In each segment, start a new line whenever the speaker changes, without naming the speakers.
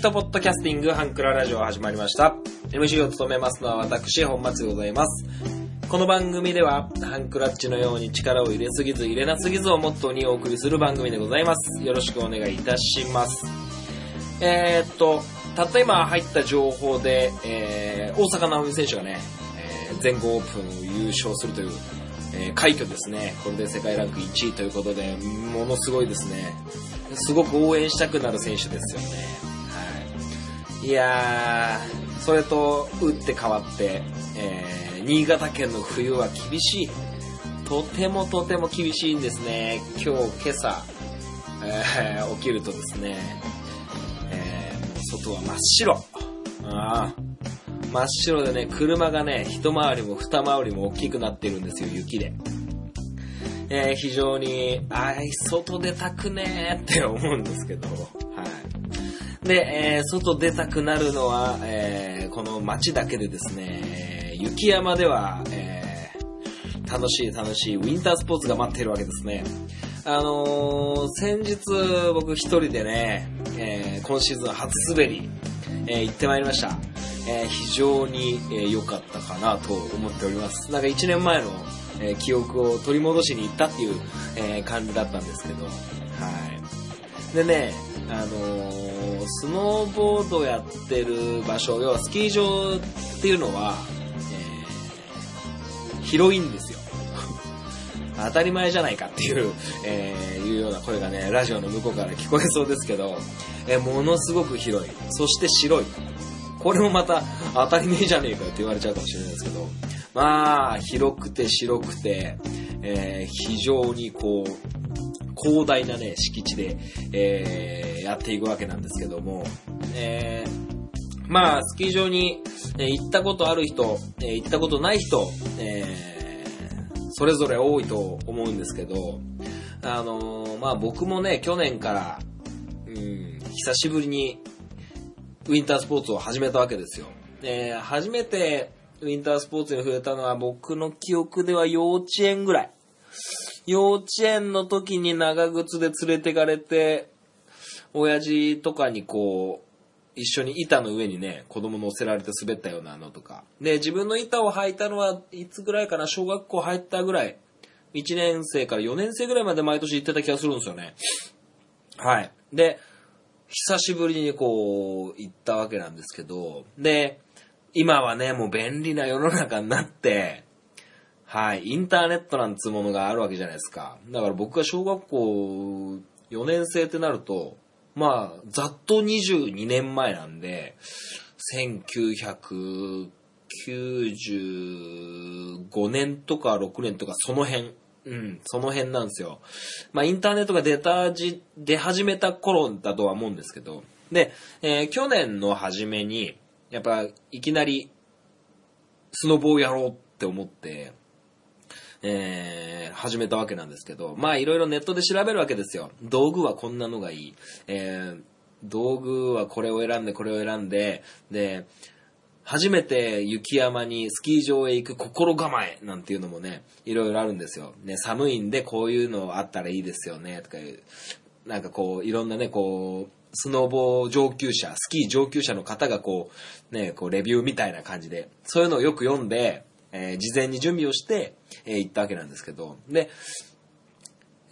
ートポッドキャスティングハンクララジオ始まりました。MC を務めますのは私、本松でございます。この番組では、ハンクラッチのように力を入れすぎず入れなすぎずをモットーにお送りする番組でございます。よろしくお願いいたします。えー、っと、たった今入った情報で、えー、大坂なおみ選手がね、えー全豪オープンを優勝するという、えー快挙ですね。これで世界ランク1位ということで、ものすごいですね。すごく応援したくなる選手ですよね。い。やー、それと打って変わって、えー新潟県の冬は厳しい。とてもとても厳しいんですね。今日、今朝、えー起きるとですね、えー外は真っ白。あー真っ白でね、車がね、一回りも二回りも大きくなってるんですよ、雪で。えー非常に、あー外出たくねーって思うんですけど、で、えー外出たくなるのは、えーこの街だけでですね、雪山では、えー楽しい楽しいウィンタースポーツが待っているわけですね。あのー先日僕一人でね、えー今シーズン初滑り、えー行ってまいりました。えー非常にえー、かったかなと思っております。なんか1年前の、えー記憶を取り戻しに行ったっていう、えー感じだったんですけど、はい。でね、あのースノーボードやってる場所、要はスキー場っていうのは、えー広いんですよ。当たり前じゃないかっていう、えーいうような声がね、ラジオの向こうから聞こえそうですけど、えーものすごく広い。そして白い。これもまた当たり前じゃねえかって言われちゃうかもしれないですけど、まあ、広くて白くて、えー非常にこう、広大なね、敷地で、えーやっていくわけなんですけども、えーまあ、スキー場に、え行ったことある人、え行ったことない人、えーそれぞれ多いと思うんですけど、あのーまあ僕もね、去年から、うん、久しぶりにウィンタースポーツを始めたわけですよ。えー初めてウィンタースポーツに触れたのは僕の記憶では幼稚園ぐらい。幼稚園の時に長靴で連れてかれて、親父とかにこう、一緒に板の上にね、子供乗せられて滑ったようなのとか。で、自分の板を履いたのはいつぐらいかな、小学校入ったぐらい。1年生から4年生ぐらいまで毎年行ってた気がするんですよね。はい。で、久しぶりにこう、行ったわけなんですけど、で、今はね、もう便利な世の中になって、はい、インターネットなんつうものがあるわけじゃないですか。だから僕が小学校4年生ってなると、まあ、ざっと22年前なんで、1995年とか6年とかその辺、うん、その辺なんですよ。まあ、インターネットが出たじ、出始めた頃だとは思うんですけど、で、えー去年の初めに、やっぱ、いきなり、スノボをやろうって思って、えー始めたわけなんですけど、まあいろいろネットで調べるわけですよ。道具はこんなのがいい。えー道具はこれを選んで、これを選んで、で、初めて雪山にスキー場へ行く心構えなんていうのもね、いろいろあるんですよ。ね、寒いんでこういうのあったらいいですよね、とかいう、なんかこう、いろんなね、こう、スノボ上級者、スキー上級者の方がこう、ね、こう、レビューみたいな感じで、そういうのをよく読んで、えー事前に準備をして、えー行ったわけなんですけど、で、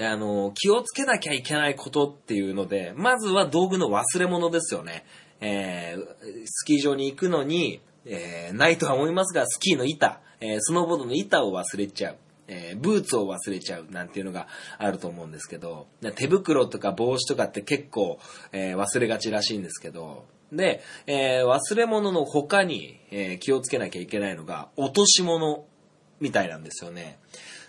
あの、気をつけなきゃいけないことっていうので、まずは道具の忘れ物ですよね。えースキー場に行くのに、えーないとは思いますが、スキーの板、えースノーボードの板を忘れちゃう。えーブーツを忘れちゃうなんていうのがあると思うんですけど、手袋とか帽子とかって結構、えー忘れがちらしいんですけど、で、えー忘れ物の他に、えー気をつけなきゃいけないのが、落とし物みたいなんですよね。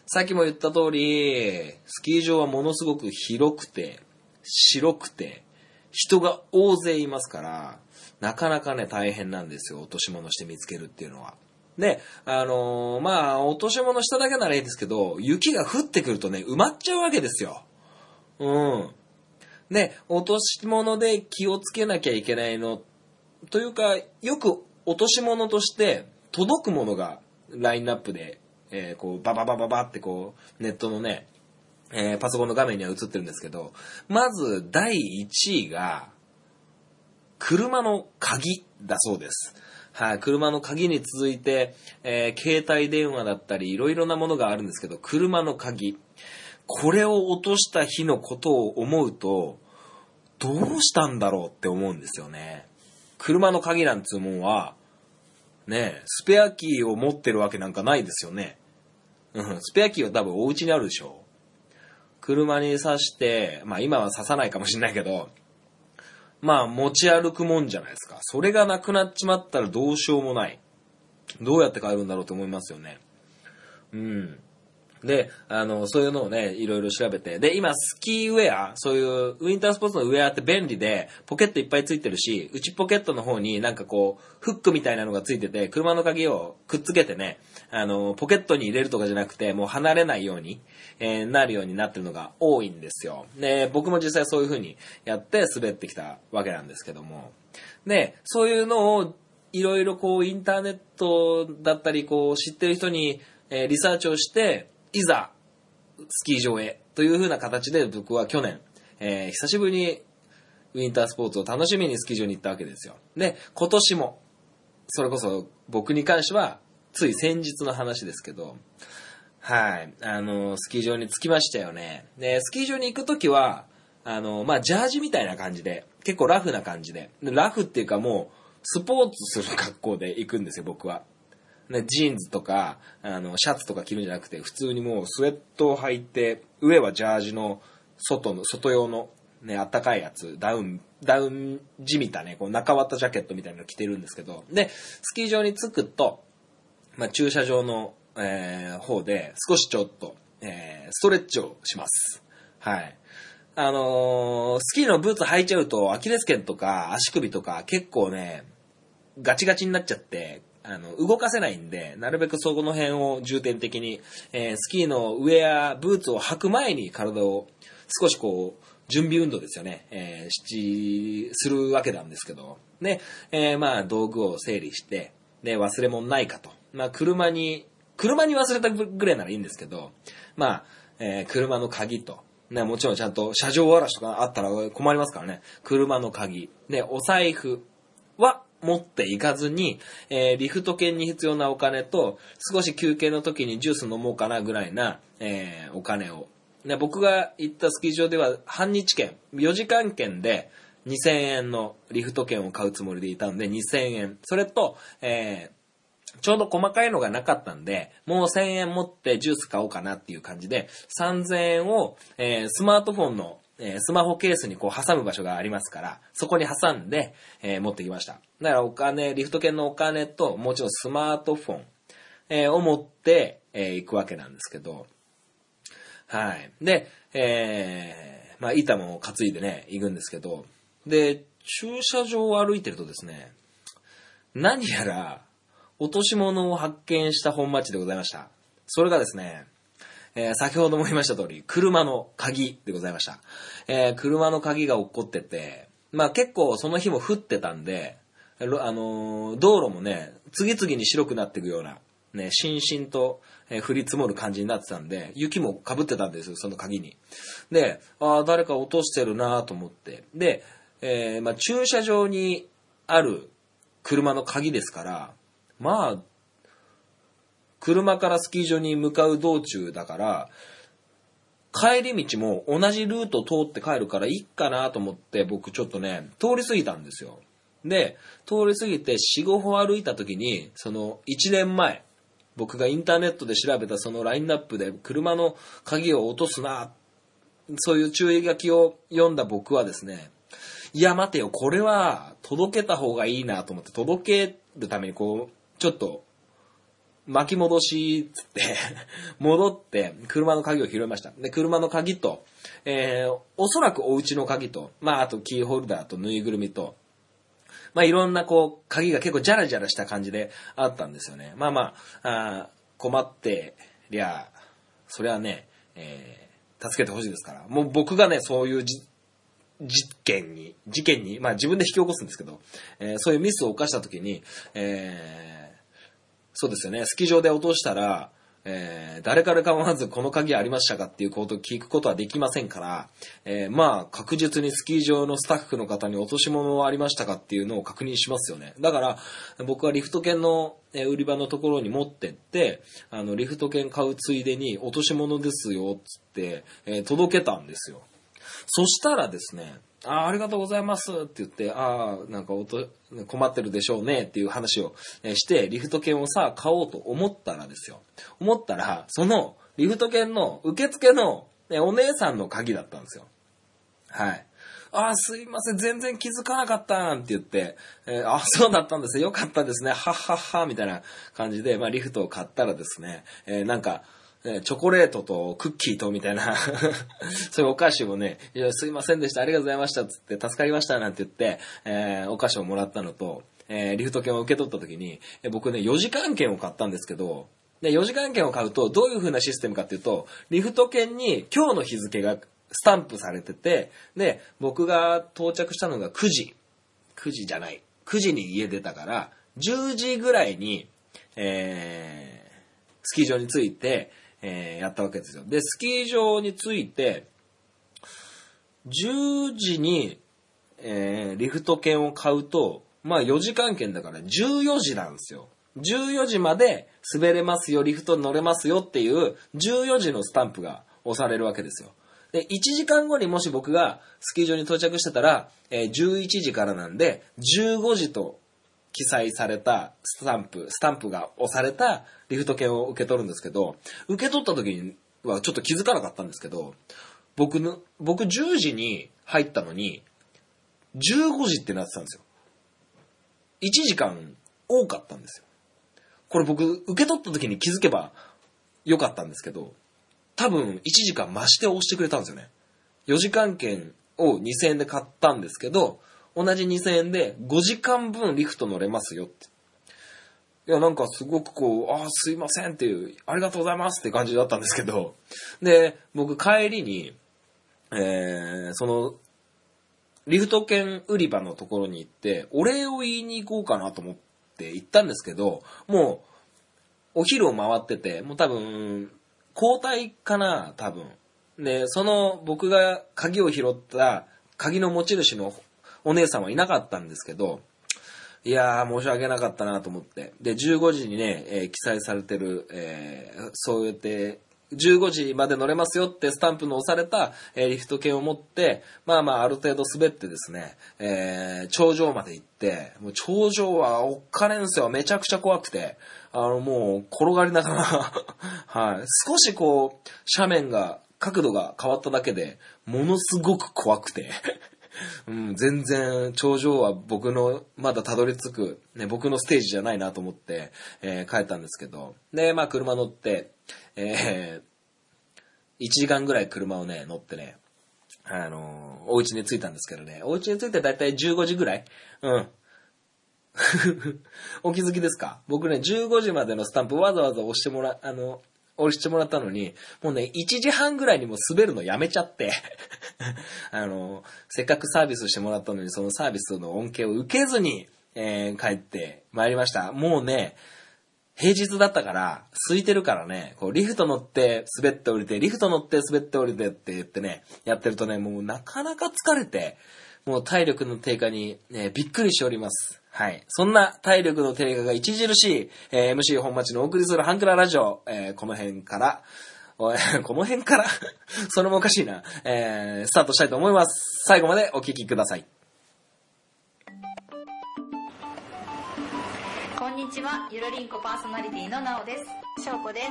さっきも言った通り、スキー場はものすごく広くて、白くて、人が大勢いますから、なかなかね、大変なんですよ。落とし物して見つけるっていうのは。で、あのーまあ、落とし物しただけならいいんですけど、雪が降ってくるとね、埋まっちゃうわけですよ。うん。で、落とし物で気をつけなきゃいけないの、というか、よく落とし物として届くものがラインナップで、えーこう、バババババってこう、ネットのね、えーパソコンの画面には映ってるんですけど、まず第1位が、車の鍵だそうです。はい、車の鍵に続いて、えー携帯電話だったり、いろいろなものがあるんですけど、車の鍵。これを落とした日のことを思うと、どうしたんだろうって思うんですよね。車の鍵なんつうもんは、ね、スペアキーを持ってるわけなんかないですよね。うん、スペアキーは多分お家にあるでしょ。車に挿して、まあ今は挿さないかもしれないけど、まあ持ち歩くもんじゃないですか。それがなくなっちまったらどうしようもない。どうやって帰るんだろうと思いますよね。うん。で、あの、そういうのをね、いろいろ調べて。で、今、スキーウェア、そういうウィンタースポーツのウェアって便利で、ポケットいっぱいついてるし、内ポケットの方になんかこう、フックみたいなのがついてて、車の鍵をくっつけてね、あの、ポケットに入れるとかじゃなくて、もう離れないように、えーなるようになってるのが多いんですよ。で、僕も実際そういう風にやって滑ってきたわけなんですけども。で、そういうのを、いろいろこう、インターネットだったり、こう、知ってる人に、えーリサーチをして、いざ、スキー場へという風な形で僕は去年、えー久しぶりにウィンタースポーツを楽しみにスキー場に行ったわけですよ。で、今年も、それこそ僕に関しては、つい先日の話ですけど、はい、あの、スキー場に着きましたよね。で、スキー場に行くときは、あの、まあ、ジャージみたいな感じで、結構ラフな感じ、でラフっていうかもう、スポーツする格好で行くんですよ、僕は。ね、ジーンズとか、あの、シャツとか着るんじゃなくて、普通にもうスウェットを履いて、上はジャージの外の、外用の、ね、あったかいやつ、ダウン、ダウンじみたいね、こう中割ったジャケットみたいなの着てるんですけど、で、スキー場に着くと、まあ、駐車場の、えー方で少しちょっと、えーストレッチをします。はい。あのースキーのブーツ履いちゃうと、アキレス腱とか足首とか結構ね、ガチガチになっちゃって、あの、動かせないんで、なるべくそこの辺を重点的に、えースキーのウェア、ブーツを履く前に体を少しこう、準備運動ですよね、えーし、するわけなんですけど、で、えーまあ、道具を整理して、で、忘れ物ないかと。まあ、車に、車に忘れたぐらいならいいんですけど、まあ、えー車の鍵と、ね、もちろんちゃんと車上荒らしとかあったら困りますからね。車の鍵。で、お財布は持っていかずに、えーリフト券に必要なお金と、少し休憩の時にジュース飲もうかなぐらいな、えーお金を。で僕が行ったスキー場では半日券、4時間券で2000円のリフト券を買うつもりでいたんで2000円。それと、えーちょうど細かいのがなかったんで、もう1000円持ってジュース買おうかなっていう感じで、3000円を、えースマートフォンの、えースマホケースにこう挟む場所がありますから、そこに挟んで、えー持ってきました。だからお金、リフト券のお金と、もちろんスマートフォン、えーを持って、え行くわけなんですけど、はい。で、えまあ、板も担いでね、行くんですけど、で、駐車場を歩いてるとですね、何やら、落とし物を発見した本町でございました。それがですね、えー先ほども言いました通り、車の鍵でございました。えー車の鍵が落っこってて、まあ結構その日も降ってたんで、あのー道路もね、次々に白くなっていくような、ね、しんしんと、え降り積もる感じになってたんで、雪も被ってたんですよ、その鍵に。で、ああ、誰か落としてるなと思って。で、えまあ駐車場にある車の鍵ですから、まあ、車からスキー場に向かう道中だから、帰り道も同じルート通って帰るからいいかなと思って僕ちょっとね、通り過ぎたんですよ。で、通り過ぎて4、5歩歩いた時に、その1年前、僕がインターネットで調べたそのラインナップで車の鍵を落とすな、そういう注意書きを読んだ僕はですね、いや待てよ、これは届けた方がいいなと思って、届けるためにこう、ちょっと巻き戻しつって、戻って、車の鍵を拾いました。で、車の鍵と、えー、おそらくお家の鍵と、まあ、あとキーホルダーとぬいぐるみと、まあ、いろんなこう、鍵が結構ジャラジャラした感じであったんですよね。まあまあ、あ困ってりゃ、それはね、えー助けてほしいですから。もう僕がね、そういうじ事件に、事件に、まあ自分で引き起こすんですけど、えーそういうミスを犯した時に、えーそうですよね、スキー場で落としたら、えー誰から構わずこの鍵ありましたかっていうことを聞くことはできませんから、えーまあ確実にスキー場のスタッフの方に落とし物はありましたかっていうのを確認しますよね。だから僕はリフト券の売り場のところに持ってって、あのリフト券買うついでに落とし物ですよっつって、えー届けたんですよ。そしたらですね、あありがとうございますって言って、ああ、なんかおと困ってるでしょうねっていう話をして、リフト券をさ、買おうと思ったらですよ。思ったら、そのリフト券の受付の、ね、お姉さんの鍵だったんですよ。はい。あーすいません、全然気づかなかったって言って、えーあ、そうだったんですね、よかったですね、はっはっは、みたいな感じで、まあ、リフトを買ったらですね、えーなんか、えチョコレートとクッキーとみたいな、そういうお菓子をね、いすいませんでした、ありがとうございました、つって、助かりました、なんて言って、えーお菓子をもらったのと、えーリフト券を受け取った時に、僕ね、4時間券を買ったんですけど、で、4時間券を買うと、どういう風なシステムかっていうと、リフト券に今日の日付がスタンプされてて、で、僕が到着したのが9時。9時じゃない。9時に家出たから、10時ぐらいに、えー、スキー場に着いて、えーやったわけですよ。で、スキー場に着いて、10時に、えーリフト券を買うと、まあ4時間券だから14時なんですよ。14時まで滑れますよ、リフトに乗れますよっていう14時のスタンプが押されるわけですよ。で、1時間後にもし僕がスキー場に到着してたら、えー11時からなんで、15時と記載されたスタンプ、スタンプが押されたリフト券を受け取るんですけど、受け取った時にはちょっと気づかなかったんですけど、僕の、僕10時に入ったのに、15時ってなってたんですよ。1時間多かったんですよ。これ僕、受け取った時に気づけばよかったんですけど、多分1時間増して押してくれたんですよね。4時間券を2000円で買ったんですけど、同じ2000円で5時間分リフト乗れますよって。いや、なんかすごくこう、ああ、すいませんっていう、ありがとうございますって感じだったんですけど、で、僕帰りに、えー、その、リフト券売り場のところに行って、お礼を言いに行こうかなと思って行ったんですけど、もう、お昼を回ってて、もう多分、交代かな、多分。で、その僕が鍵を拾った鍵の持ち主のお姉さんはいなかったんですけど、いやー、申し訳なかったなと思って。で、15時にね、えー記載されてる、えーそうやって、15時まで乗れますよってスタンプの押された、えーリフト券を持って、まあまあある程度滑ってですね、えー頂上まで行って、もう頂上はおっかねんすよ。めちゃくちゃ怖くて、あのもう転がりながら、はい。少しこう、斜面が、角度が変わっただけで、ものすごく怖くて、うん、全然頂上は僕のまだたどり着く、ね、僕のステージじゃないなと思って、えー帰ったんですけど、で、まあ車乗って、えー、1時間ぐらい車をね、乗ってね、あのーお家に着いたんですけどね、お家に着いてだいたい15時ぐらい？うん。お気づきですか？僕ね、15時までのスタンプわざわざ押してもら、あの、押してもらったのに、もうね、1時半ぐらいにもう滑るのやめちゃって、あの、せっかくサービスしてもらったのに、そのサービスの恩恵を受けずに、えー帰ってまいりました。もうね、平日だったから、空いてるからね、こう、リフト乗って滑って降りて、リフト乗って滑って降りてって言ってね、やってるとね、もうなかなか疲れて、もう体力の低下に、ね、びっくりしております。はい。そんな体力の低下が著しい、えー MC 本町のお送りするハンクララジオ、えーこの辺から、この辺から？それもおかしいな、えースタートしたいと思います。最後までお聞きください。
こんにちは、ゆるりんこパーソナリティのなおです。しょうこです。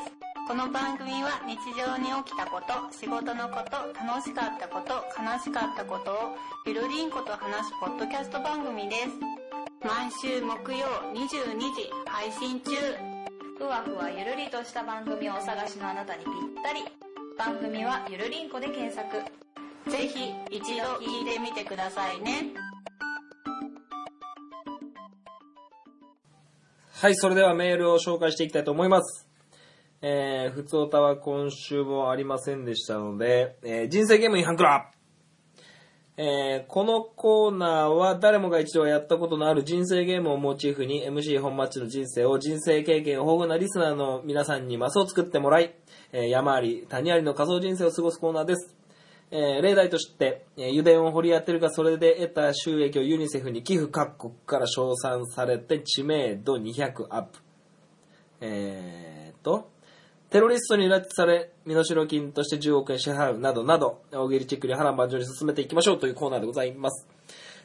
この番組は日常に起きたこと、仕事のこと、楽しかったこと、悲しかったことをゆるりんこと話すポッドキャスト番組です。毎週木曜22時配信中。ふわふわゆるりとした番組をお探しのあなたにぴったり。番組はゆるりんこで検索。ぜひ一度聞いてみてくださいね。
はい、それではメールを紹介していきたいと思います。えー、ふつおたは今週もありませんでしたので、えー人生ゲーム違反クラえーこのコーナーは誰もが一度はやったことのある人生ゲームをモチーフに MC 本マッチの人生を人生経験豊富なリスナーの皆さんにマスを作ってもらい、えー山あり谷ありの仮想人生を過ごすコーナーです。えー例題として、えー油田を掘り当てるがそれで得た収益をユニセフに寄付各国から称賛されて知名度200アップ。えーと、テロリストに拉致され、身代金として10億円支払うなどなど、大喜利チェックに波乱万丈に進めていきましょうというコーナーでございます。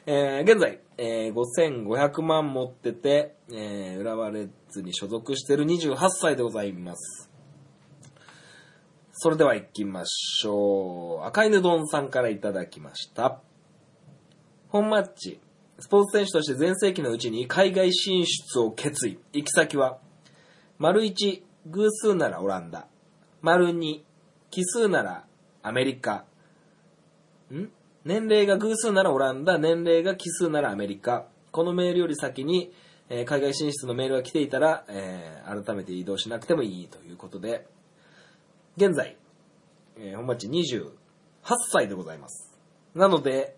えー現在、えー5500万持ってて、えー浦和レッズに所属してる28歳でございます。それでは行きましょう。赤犬丼さんからいただきました。本マッチ。スポーツ選手として全盛期のうちに海外進出を決意。行き先は、丸1、偶数ならオランダ。丸2、奇数ならアメリカ。ん？年齢が偶数ならオランダ、年齢が奇数ならアメリカ。このメールより先に、えー海外進出のメールが来ていたら、えー改めて移動しなくてもいいということで、現在、えー本町28歳でございます。なので、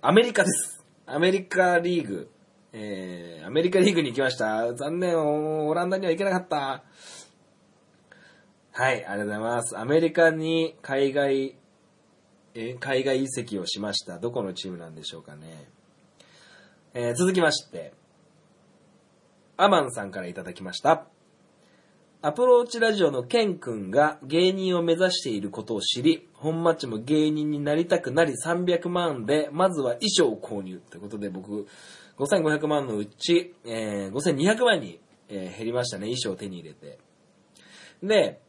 アメリカです。アメリカリーグ、えーアメリカリーグに行きました。残念、オランダには行けなかった。はい、ありがとうございます。アメリカに海外、え海外移籍をしました。どこのチームなんでしょうかね。えー続きまして、アマンさんからいただきました。アプローチラジオのケン君が芸人を目指していることを知り、本マッチも芸人になりたくなり300万で、まずは衣装を購入。ということで僕、5500万のうち、えー5200万に、えー減りましたね。衣装を手に入れて。で、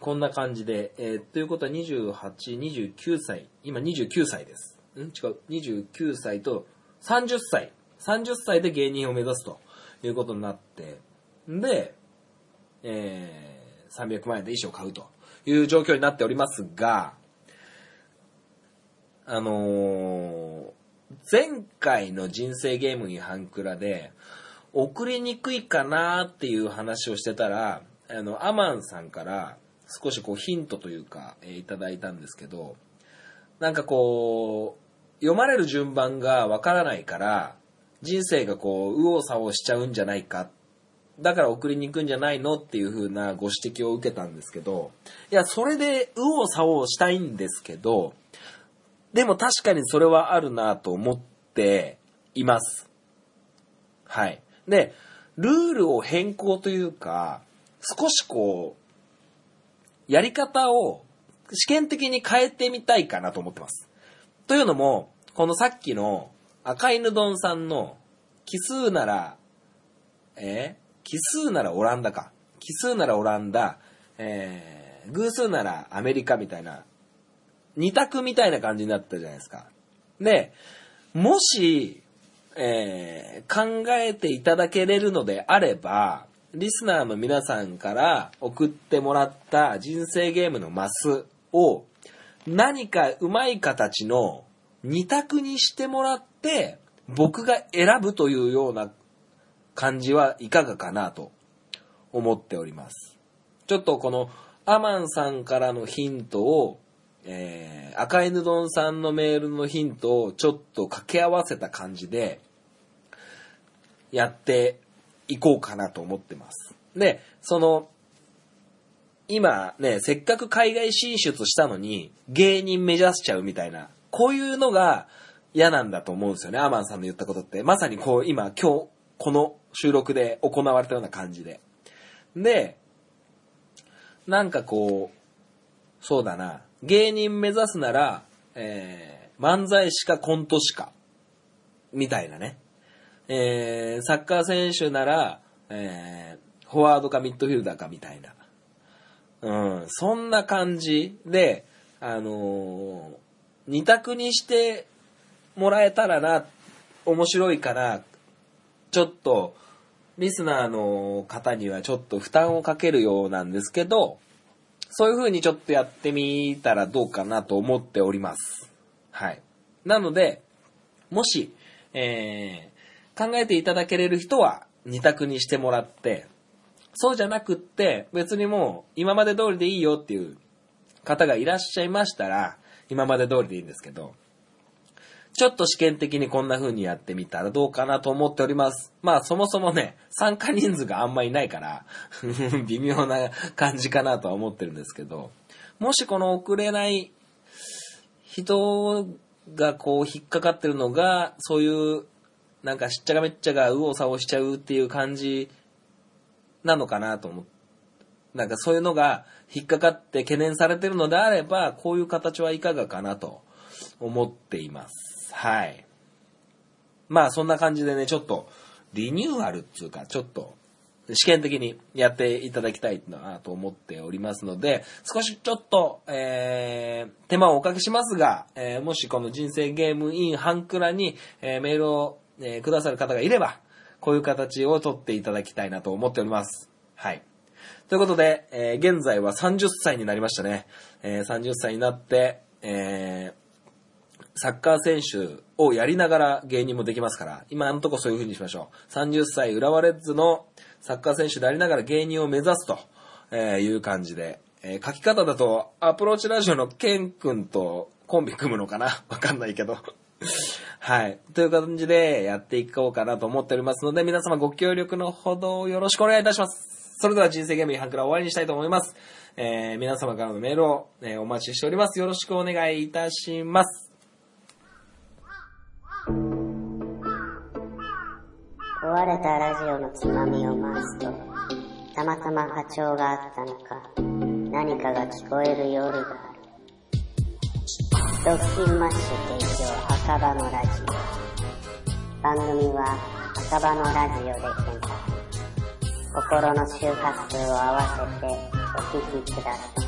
こんな感じで、えーということは28、29歳、今29歳です。ん？違う、29歳と30歳。30歳で芸人を目指すということになって、で、えー300万円で衣装を買うという状況になっておりますが、あのー前回の人生ゲームに半クラで、送りにくいかなっていう話をしてたら、あの、アマンさんから少しこうヒントというか、えーいただいたんですけど、なんかこう、読まれる順番がわからないから、人生がこう、右往左往しちゃうんじゃないか。だから送りに行くんじゃないのっていう風なご指摘を受けたんですけど、いや、それで右往左往したいんですけど、でも確かにそれはあるなと思っています。はい。で、ルールを変更というか、少しこう、やり方を試験的に変えてみたいかなと思ってます。というのも、このさっきの赤犬丼さんの奇数なら、えー奇数ならオランダか。奇数ならオランダ、えー偶数ならアメリカみたいな、二択みたいな感じになったじゃないですか。で、もし、えー考えていただけれるのであれば、リスナーの皆さんから送ってもらった人生ゲームのマスを何かうまい形の二択にしてもらって僕が選ぶというような感じはいかがかなと思っております。ちょっとこのアマンさんからのヒントを、えー赤犬丼さんのメールのヒントをちょっと掛け合わせた感じでやっていこうかなと思ってます。で、その、今ね、せっかく海外進出したのに芸人目指しちゃうみたいな、こういうのが嫌なんだと思うんですよね、アマンさんの言ったことって。まさにこう今、今日、この収録で行われたような感じで。で、なんかこう、そうだな、芸人目指すなら、えー、漫才師かコント師か、みたいなね。えー、サッカー選手なら、えー、フォワードかミッドフィルダーかみたいな。うん、そんな感じで、あのー二択にしてもらえたらな、面白いから、ちょっと、リスナーの方にはちょっと負担をかけるようなんですけど、そういう風にちょっとやってみたらどうかなと思っております。はい。なので、もし、えー、考えていただけれる人は2択にしてもらって、そうじゃなくって、別にもう今まで通りでいいよっていう方がいらっしゃいましたら、今まで通りでいいんですけど、ちょっと試験的にこんな風にやってみたらどうかなと思っております。まあそもそもね、参加人数があんまいないから、微妙な感じかなとは思ってるんですけど、もしこの送れない人がこう引っかかってるのが、そういうなんかしっちゃがめっちゃが右往左往しちゃうっていう感じなのかなと思って、なんかそういうのが引っかかって懸念されてるのであれば、こういう形はいかがかなと思っています。はい。まあそんな感じでね、ちょっとリニューアルっていうか、ちょっと試験的にやっていただきたいなと思っておりますので、少しちょっと、えー、手間をおかけしますが、えーもしこの人生ゲームインハンクラに、えーメールを、えーくださる方がいれば、こういう形を取っていただきたいなと思っております。はい。ということで、えー現在は30歳になりましたね。えー30歳になって、えーサッカー選手をやりながら芸人もできますから、今のとこそういう風にしましょう。30歳浦和レッズのサッカー選手でありながら芸人を目指すとえいう感じで、えー書き方だとアプローチラジオのケン君とコンビ組むのかな？わかんないけど。はい。という感じでやっていこうかなと思っておりますので、皆様ご協力のほどよろしくお願いいたします。それでは人生ゲームインハンクラ終わりにしたいと思います。えー皆様からのメールを、えーお待ちしております。よろしくお願いいたします。
壊れたラジオのつまみを回すと、たまたま波長があったのか、何かが聞こえる夜がある。ドッキンマッシュ提供赤羽のラジオ。番組は赤羽のラジオで検索。心の周波数を合わせてお聞きください。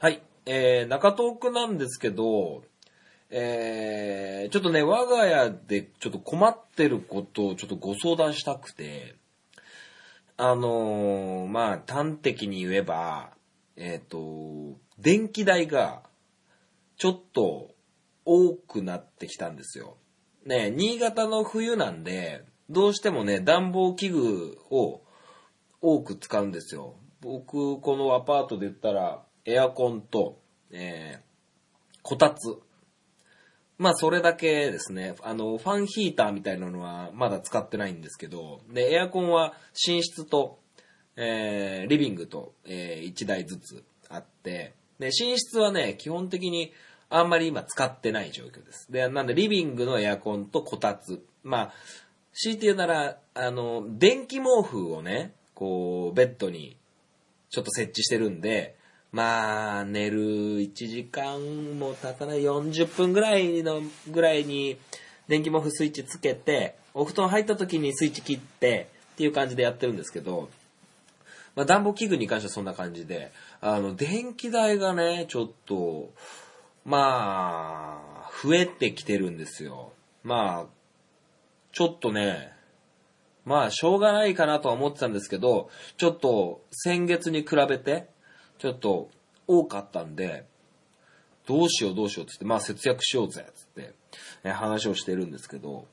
はい。えー、中東区なんですけど、えー、ちょっとね、我が家でちょっと困ってることをちょっとご相談したくて、あのーまあ、端的に言えば、えっ、と、電気代がちょっと多くなってきたんですよ。ね、新潟の冬なんで、どうしてもね、暖房器具を多く使うんですよ。僕、このアパートで言ったら、エアコンと、えー、こたつ。まあ、それだけですね。あの、ファンヒーターみたいなのはまだ使ってないんですけど、で、エアコンは寝室と、えー、リビングと、えー、1台ずつあって、で、寝室はね、基本的にあんまり今使ってない状況です。で、なんで、リビングのエアコンとこたつ。まあ、強いて言うなら、あの、電気毛布をね、こう、ベッドにちょっと設置してるんで、まあ、寝る1時間も経たない40分ぐらいの、ぐらいに電気毛布スイッチつけて、お布団入った時にスイッチ切ってっていう感じでやってるんですけど、まあ、暖房器具に関してはそんな感じで、あの、電気代がね、ちょっと、まあ、増えてきてるんですよ。まあ、ちょっとね、まあ、しょうがないかなとは思ってたんですけど、ちょっと先月に比べて、ちょっと多かったんで、どうしようどうしようっつって、まあ節約しようぜつって、え話をしてるんですけど、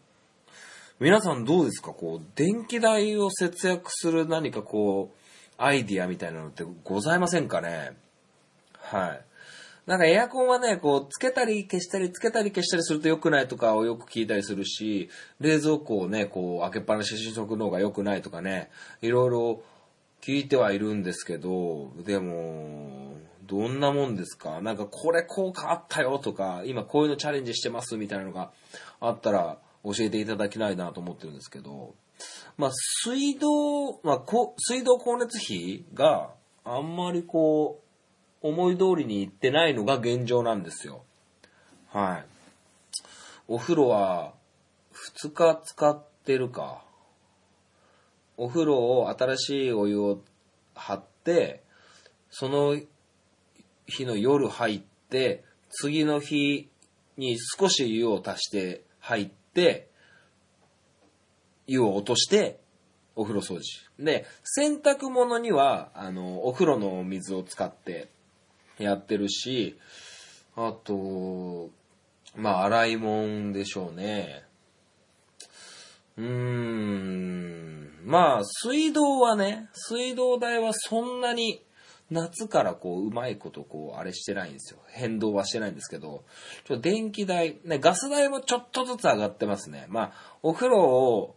皆さんどうですか？こう、電気代を節約する何かこう、アイディアみたいなのってございませんかね？はい。なんかエアコンはね、こう、つけたり消したり、つけたり消したりすると良くないとかをよく聞いたりするし、冷蔵庫をね、こう、開けっぱなしにしとくのが良くないとかね、いろいろ聞いてはいるんですけど、でも、どんなもんですか？なんかこれ効果あったよとか、今こういうのチャレンジしてますみたいなのがあったら教えていただきたいなと思ってるんですけど、まあ水道、まあこ水道光熱費があんまりこう、思い通りにいってないのが現状なんですよ。はい。お風呂は2日使ってるか。お風呂を新しいお湯を張って、その日の夜入って、次の日に少し湯を足して入って、湯を落として、お風呂掃除。で、洗濯物には、あの、お風呂の水を使ってやってるし、あと、まあ、洗い物でしょうね。うーん。まあ、水道はね、水道代はそんなに夏からこう、うまいことこう、あれしてないんですよ。変動はしてないんですけど、ちょ電気代、ね、ガス代もちょっとずつ上がってますね。まあ、お風呂を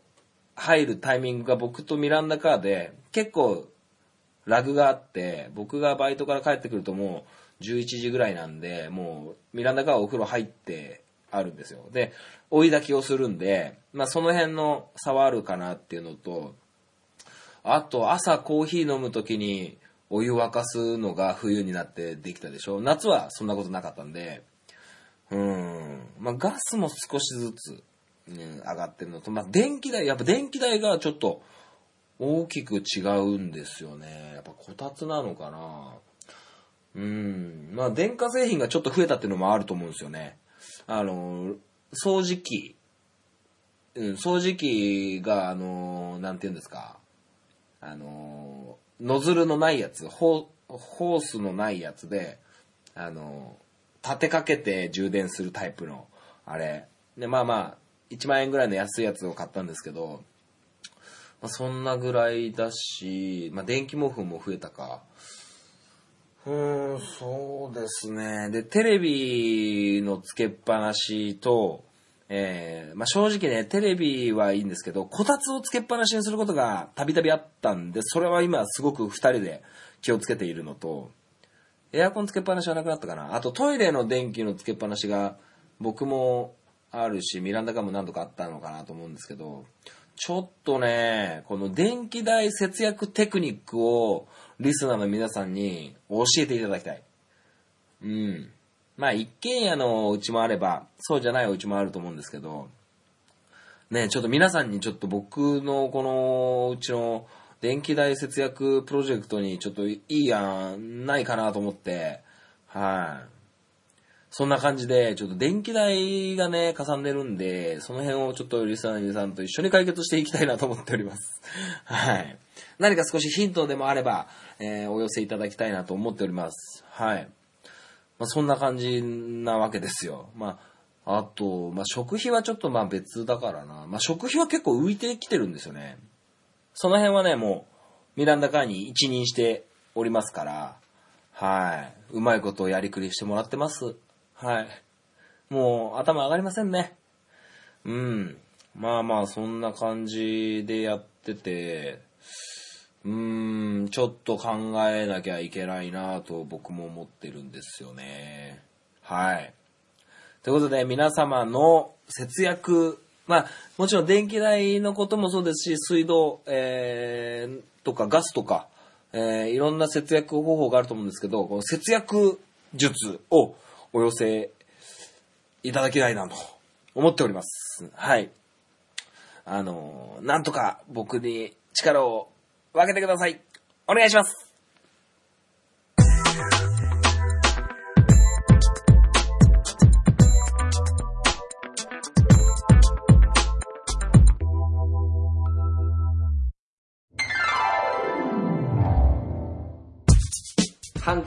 入るタイミングが僕とミランダカーで、結構、ラグがあって、僕がバイトから帰ってくるともう11時ぐらいなんで、もうミランダカーお風呂入ってあるんですよ。で、追い炊きをするんで、まあその辺の差はあるかなっていうのと、あと朝コーヒー飲む時にお湯沸かすのが冬になってできたでしょ。夏はそんなことなかったんで、うん。まあガスも少しずつ、うん、上がってるのと、まあ電気代、やっぱ電気代がちょっと大きく違うんですよね。やっぱこたつなのかな。うん。まあ電化製品がちょっと増えたっていうのもあると思うんですよね。あの、掃除機。うん、掃除機が、あの、なんて言うんですか。あの、ノズルのないやつ、ホホースのないやつで、あの、立てかけて充電するタイプの、あれ。で、まあまあ、1万円ぐらいの安いやつを買ったんですけど、まあ、そんなぐらいだし、まあ、電気毛布も増えたか。うん、そうですね。で、テレビのつけっぱなしと、えーまあ、正直ね、テレビはいいんですけど、こたつをつけっぱなしにすることがたびたびあったんで、それは今すごく二人で気をつけているのと、エアコンつけっぱなしはなくなったかな。あとトイレの電気のつけっぱなしが僕もあるし、ミランダカも何度かあったのかなと思うんですけど、ちょっとね、この電気代節約テクニックをリスナーの皆さんに教えていただきたい。うん。まあ一軒家のうちもあれば、そうじゃないお家もあると思うんですけど、ね、ちょっと皆さんにちょっと僕のこのうちの電気代節約プロジェクトにちょっといい案ないかなと思って、はい。そんな感じで、ちょっと電気代がね、かさんでるんで、その辺をちょっとリスナーの皆さんと一緒に解決していきたいなと思っております。はい。何か少しヒントでもあれば、えーお寄せいただきたいなと思っております。はい。まあ、そんな感じなわけですよ。まあ、あと、まあ、食費はちょっとまあ別だからな。まあ、食費は結構浮いてきてるんですよね。その辺はね、もう、ミランダカーに一任しておりますから、はい。うまいことをやりくりしてもらってます。はい。もう、頭上がりませんね。うん。まあまあ、そんな感じでやってて、うーん、ちょっと考えなきゃいけないなと僕も思ってるんですよね。はい。ということで、皆様の節約、まあ、もちろん電気代のこともそうですし、水道、えー、とかガスとか、えー、いろんな節約方法があると思うんですけど、この節約術をお寄せいただきたいなと思っております。はい。あの、なんとか僕に力を分けてください。お願いします。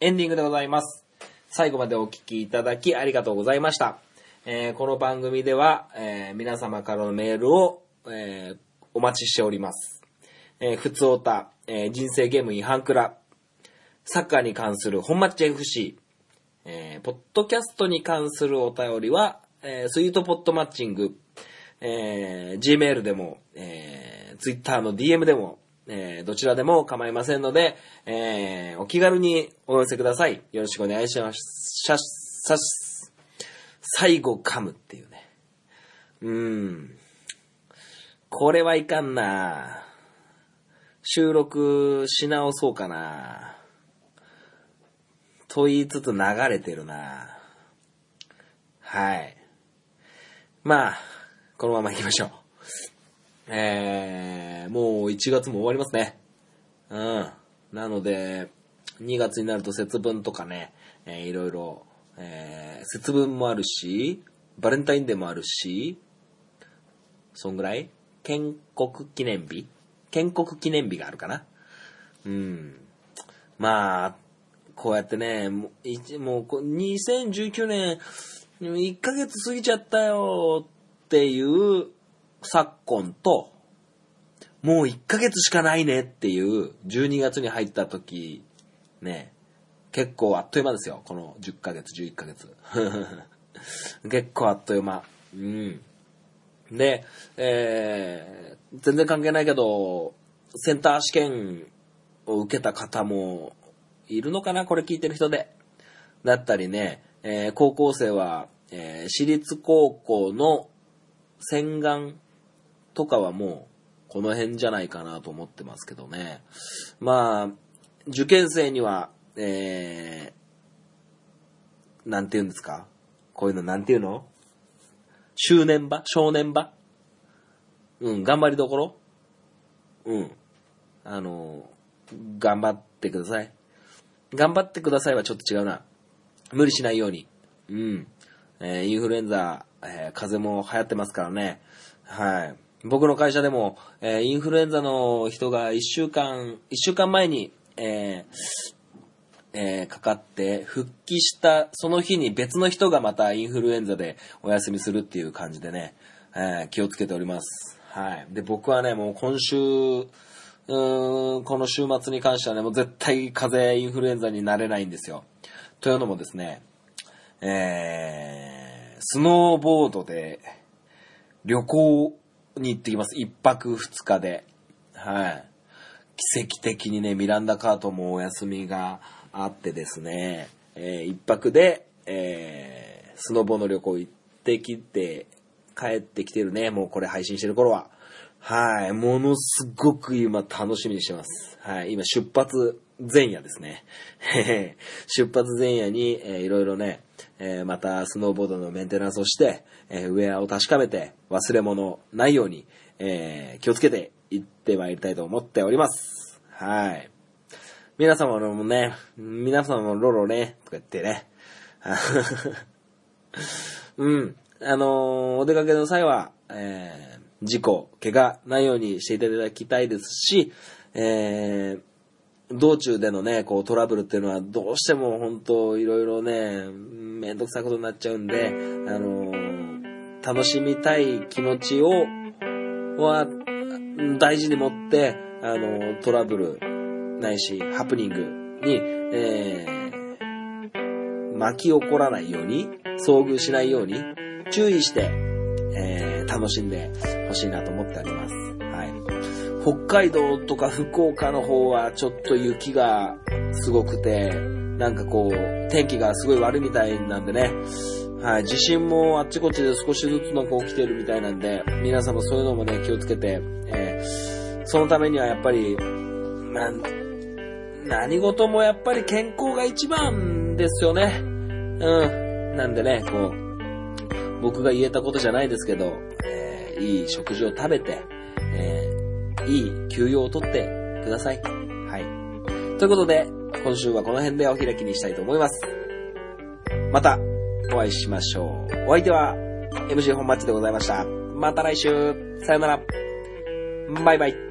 エンディングでございます。最後までお聞きいただきありがとうございました。えーこの番組では、えー皆様からのメールを、えーお待ちしております。えー、ふつおた、えー人生ゲーム違反クラ、サッカーに関する本マッチ FC、えーポッドキャストに関するお便りは、えースイートポットマッチング、えー Gmail でも、えー Twitter の DM でも、えーどちらでも構いませんので、えーお気軽にお寄せください。よろしくお願いします。しゃさし最後噛むっていうね。うーん。これはいかんな収録し直そうかなと言いつつ流れてるなはい。まあ、このまま行きましょう。えー、もう1月も終わりますね。うん。なので、2月になると節分とかね、えーいろいろ、えー節分もあるし、バレンタインデーもあるし、そんぐらい？建国記念日？建国記念日があるかな？うん。まあ、こうやってね、もうもう2019年、1ヶ月過ぎちゃったよっていう昨今と、もう1ヶ月しかないねっていう12月に入った時、ね、結構あっという間ですよ。この10ヶ月、11ヶ月。結構あっという間。うん。で、えー、全然関係ないけど、センター試験を受けた方もいるのかなこれ聞いてる人で。だったりね、えー高校生は、えー私立高校の洗顔とかはもうこの辺じゃないかなと思ってますけどね。まあ、受験生には、えー、なんて言うんですか？こういうのなんて言うの？周年場？少年場？うん、頑張りどころ？うん。あの、頑張ってください。頑張ってくださいはちょっと違うな。無理しないように。うん。えーインフルエンザ、えー風邪も流行ってますからね。はい。僕の会社でも、えーインフルエンザの人が一週間、一週間前に、えーえーかかって、復帰したその日に別の人がまたインフルエンザでお休みするっていう感じでね、えー気をつけております。はい。で、僕はね、もう今週、うーん、この週末に関してはね、もう絶対風邪、インフルエンザになれないんですよ。というのもですね、えー、スノーボードで旅行に行ってきます。一泊二日で。はい。奇跡的にね、ミランダカートもお休みがあってですね、えー一泊で、えースノボの旅行行ってきて、帰ってきてるね、もうこれ配信してる頃は。はい、ものすごく今楽しみにしてます。はい、今出発前夜ですね。出発前夜に、えーいろいろね、えーまたスノーボードのメンテナンスをして、えーウェアを確かめて忘れ物ないように、えー気をつけて行ってまいりたいと思っております。はい。皆様のもね、皆様のロロね、とか言ってね。うん。あのお出かけの際は、え事故、怪我ないようにしていただきたいですし、えー道中でのね、こうトラブルっていうのはどうしても本当いろいろね、めんどくさいことになっちゃうんで、あのー楽しみたい気持ちを、は、大事に持って、あのトラブルないし、ハプニングに、えー巻き起こらないように、遭遇しないように、注意して、えー楽しんでほしいなと思っております。北海道とか福岡の方はちょっと雪がすごくて、なんかこう、天気がすごい悪いみたいなんでね、はい、地震もあっちこっちで少しずつなんか起きてるみたいなんで、皆さんもそういうのもね、気をつけて、えーそのためにはやっぱり、まあ、何事もやっぱり健康が一番ですよね。うん。なんでね、こう、僕が言えたことじゃないですけど、えーいい食事を食べて、いい休養をとってください。はい。ということで、今週はこの辺でお開きにしたいと思います。また、お会いしましょう。お相手は、MC 本マッチでございました。また来週、さよなら。バイバイ。